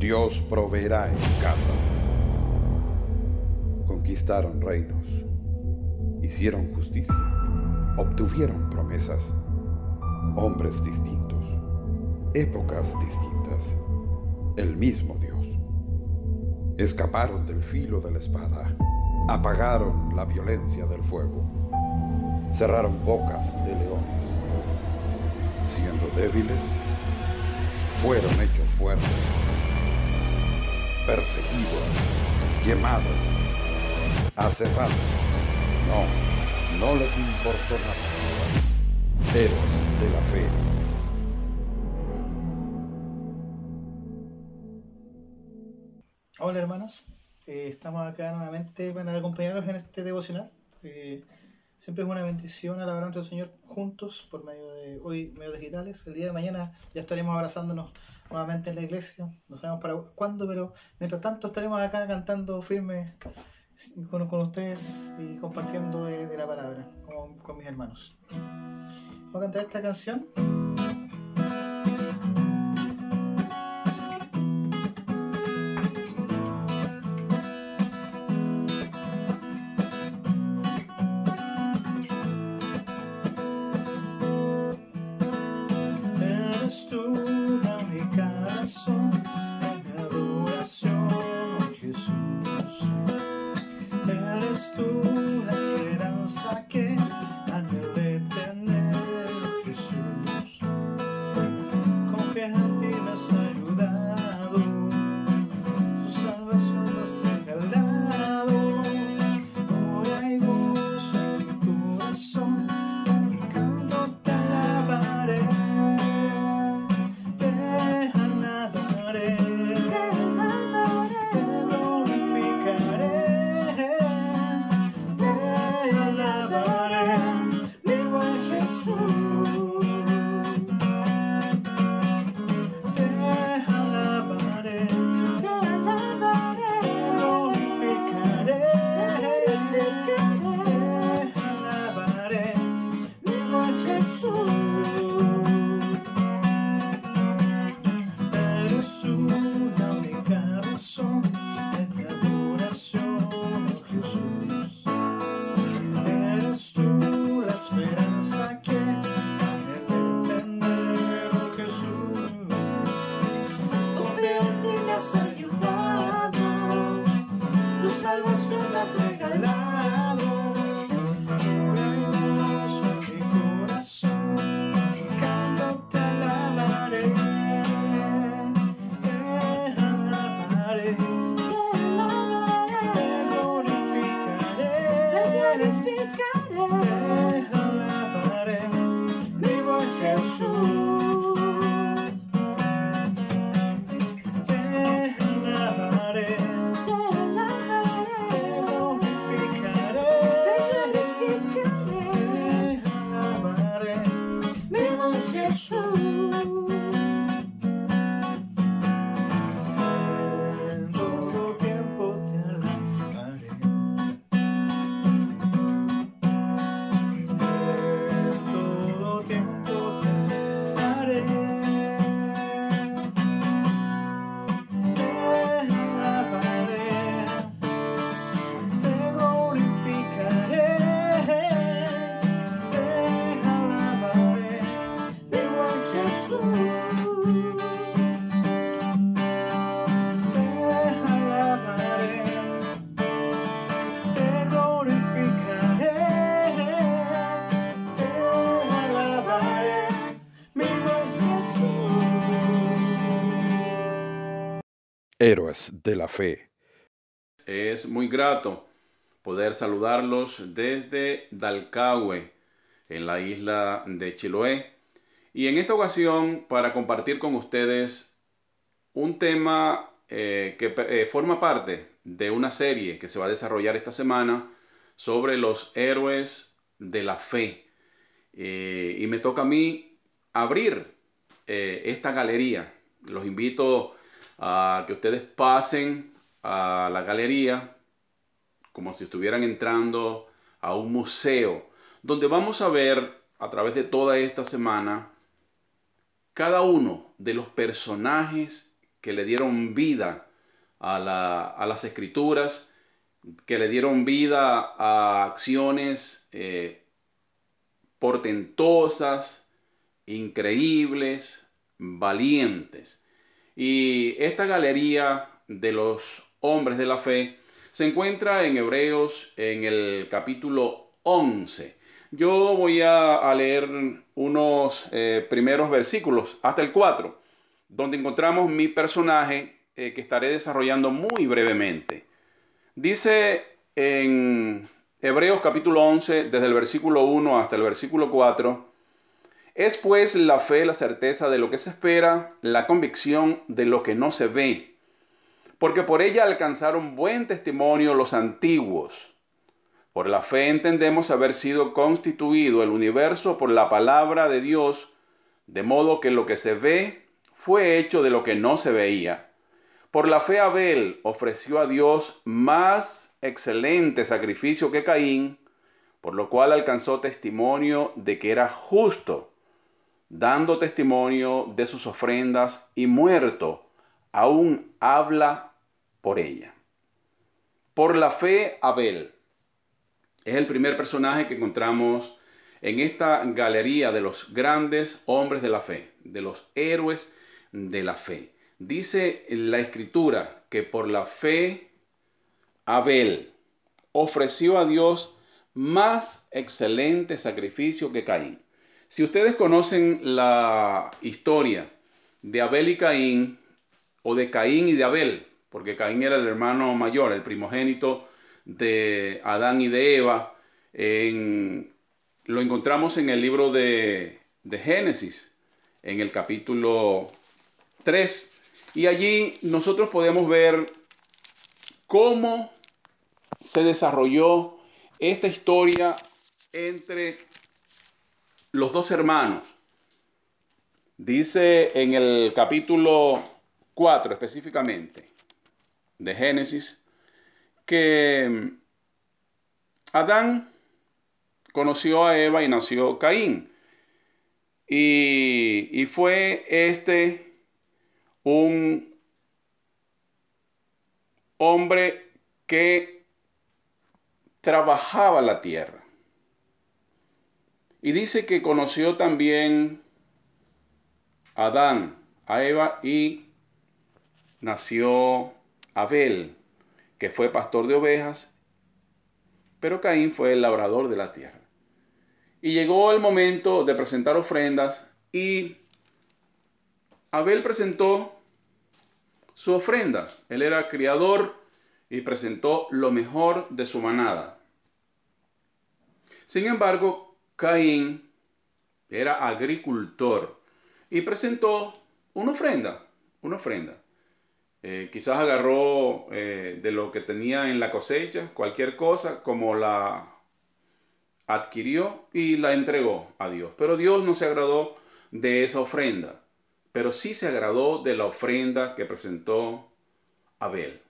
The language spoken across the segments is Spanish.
Dios proveerá en casa. Conquistaron reinos, hicieron justicia, obtuvieron promesas, hombres distintos, épocas distintas, el mismo Dios. Escaparon del filo de la espada, apagaron la violencia del fuego, cerraron bocas de leones. Siendo débiles, fueron hechos fuertes, perseguidos, quemados, aserrados. No, no les importó nada. Héroes de la fe. Hola hermanos, Eh, estamos acá nuevamente para acompañarnos en este devocional. Eh, siempre es una bendición alabar a nuestro Señor juntos por medio de hoy medios digitales. El día de mañana ya estaremos abrazándonos nuevamente en la iglesia. No sabemos para cuándo, pero mientras tanto estaremos acá cantando firme con, con ustedes y compartiendo de, la palabra con, con mis hermanos. Voy a cantar esta canción. De la fe. Es muy grato poder saludarlos desde Dalcahue, en la isla de Chiloé. Y en esta ocasión, para compartir con ustedes un tema eh, que eh, forma parte de una serie que se va a desarrollar esta semana sobre los héroes de la fe. Eh, y me toca a mí abrir esta galería. Los invito a que ustedes pasen a la galería como si estuvieran entrando a un museo, donde vamos a ver a través de toda esta semana cada uno de los personajes que le dieron vida a, las escrituras, que le dieron vida a acciones eh, portentosas, increíbles, valientes. Y esta galería de los hombres de la fe se encuentra en Hebreos en el capítulo 11. Yo voy a, leer unos eh, primeros versículos hasta el 4, donde encontramos mi personaje eh, que estaré desarrollando muy brevemente. Dice en Hebreos capítulo 11, desde el versículo 1 hasta el versículo 4, es pues la fe la certeza de lo que se espera, la convicción de lo que no se ve, porque por ella alcanzaron buen testimonio los antiguos. Por la fe entendemos haber sido constituido el universo por la palabra de Dios, de modo que lo que se ve fue hecho de lo que no se veía por la fe Abel ofreció a Dios más excelente sacrificio que Caín, por lo cual alcanzó testimonio de que era justo, dando testimonio de sus ofrendas y muerto, aún habla por ella. Por la fe Abel es el primer personaje que encontramos en esta galería de los grandes hombres de la fe, de los héroes de la fe. Dice la escritura que por la fe Abel ofreció a Dios más excelente sacrificio que Caín. Si ustedes conocen la historia de Abel y Caín, o de Caín y de Abel, porque Caín era el hermano mayor, el primogénito de Adán y de Eva, lo encontramos en el libro de, de Génesis, en el capítulo 3, y allí nosotros podemos ver cómo se desarrolló esta historia entre los dos hermanos. Dice en el capítulo 4 específicamente de Génesis que Adán conoció a Eva y nació Caín. Y, y fue este un hombre que trabajaba la tierra. Y dice que conoció también a Adán, a Eva y nació Abel, que fue pastor de ovejas, pero Caín fue el labrador de la tierra. Y llegó el momento de presentar ofrendas y Abel presentó su ofrenda. Él era criador y presentó lo mejor de su manada. Sin embargo, Caín era agricultor y presentó una ofrenda, una ofrenda. Eh, quizás agarró eh, de lo que tenía en la cosecha, cualquier cosa, como la adquirió y la entregó a Dios. Pero Dios no se agradó de esa ofrenda pero sí se agradó de la ofrenda que presentó Abel.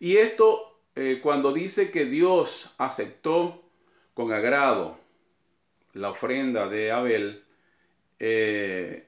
Y esto eh, cuando dice que Dios aceptó con agrado la ofrenda de Abel eh,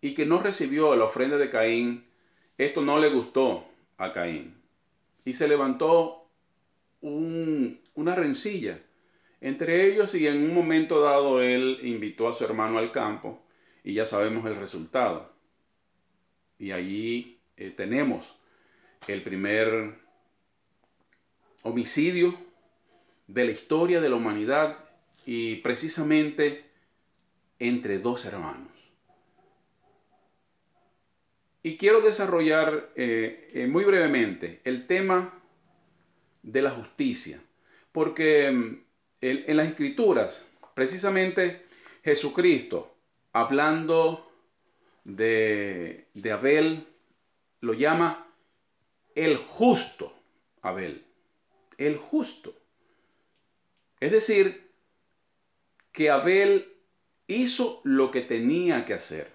y que no recibió la ofrenda de Caín, esto no le gustó a Caín. Y se levantó una rencilla entre ellos y en un momento dado él invitó a su hermano al campo y ya sabemos el resultado. Y allí eh, tenemos el primer homicidio de la historia de la humanidad y precisamente entre dos hermanos. Y quiero desarrollar eh, eh, muy brevemente el tema de la justicia, porque mm, en las escrituras, precisamente Jesucristo, hablando de, Abel, lo llama el justo Abel. El justo. Es decir, que Abel hizo lo que tenía que hacer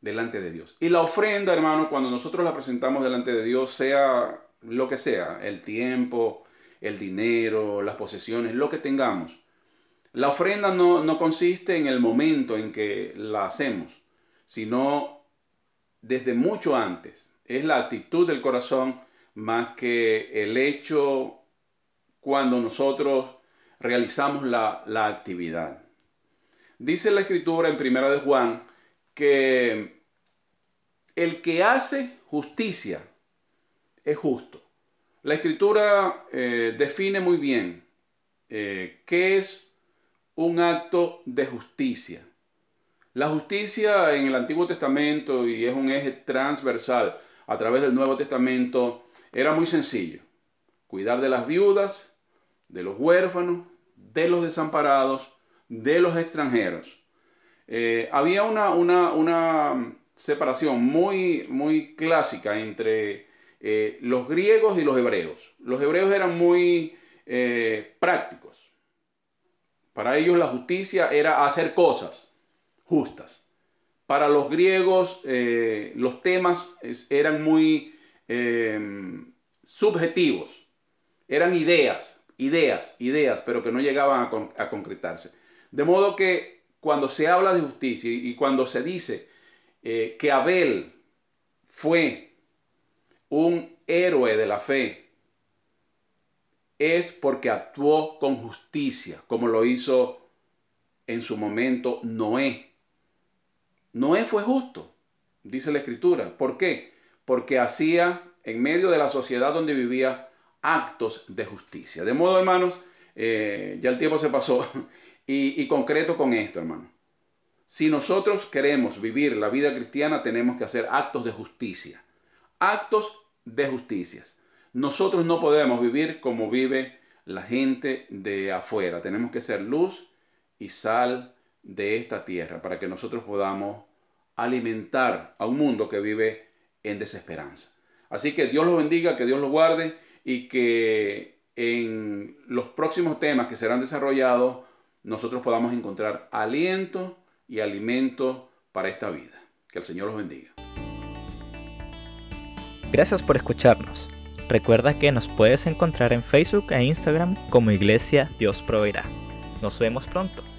delante de Dios. Y la ofrenda, hermano, cuando nosotros la presentamos delante de Dios, sea lo que sea, el tiempo, el dinero, las posesiones, lo que tengamos, la ofrenda no, consiste en el momento en que la hacemos, sino desde mucho antes. Es la actitud del corazón más que el hecho cuando nosotros realizamos la, la actividad. Dice la escritura en Primera de Juan que el que hace justicia es justo. La escritura eh, define muy bien eh, qué es un acto de justicia. La justicia en el Antiguo Testamento, y es un eje transversal a través del Nuevo Testamento, era muy sencillo. Cuidar de las viudas, de los huérfanos, de los desamparados, de los extranjeros. Eh, había una, una, separación muy, muy clásica entre eh, los griegos y los hebreos. Los hebreos eran muy eh, prácticos. Para ellos la justicia era hacer cosas justas. Para los griegos los temas eran muy subjetivos. Eran ideas, ideas, ideas, pero que no llegaban a concretarse. De modo que cuando se habla de justicia y cuando se dice eh, que Abel fue un héroe de la fe, es porque actuó con justicia, como lo hizo en su momento Noé. Noé fue justo, dice la escritura. ¿Por qué? Porque hacía en medio de la sociedad donde vivía actos de justicia. De modo, hermanos, eh, ya el tiempo se pasó y, concreto con esto, hermano. Si nosotros queremos vivir la vida cristiana, tenemos que hacer actos de justicia. Actos de justicia. Nosotros no podemos vivir como vive la gente de afuera. Tenemos que ser luz y sal de esta tierra para que nosotros podamos alimentar a un mundo que vive en desesperanza. Así que Dios los bendiga, que Dios los guarde y que en los próximos temas que serán desarrollados nosotros podamos encontrar aliento y alimento para esta vida. Que el Señor los bendiga. Gracias por escucharnos. Recuerda que nos puedes encontrar en Facebook e Instagram como Iglesia Dios Proveerá. Nos vemos pronto.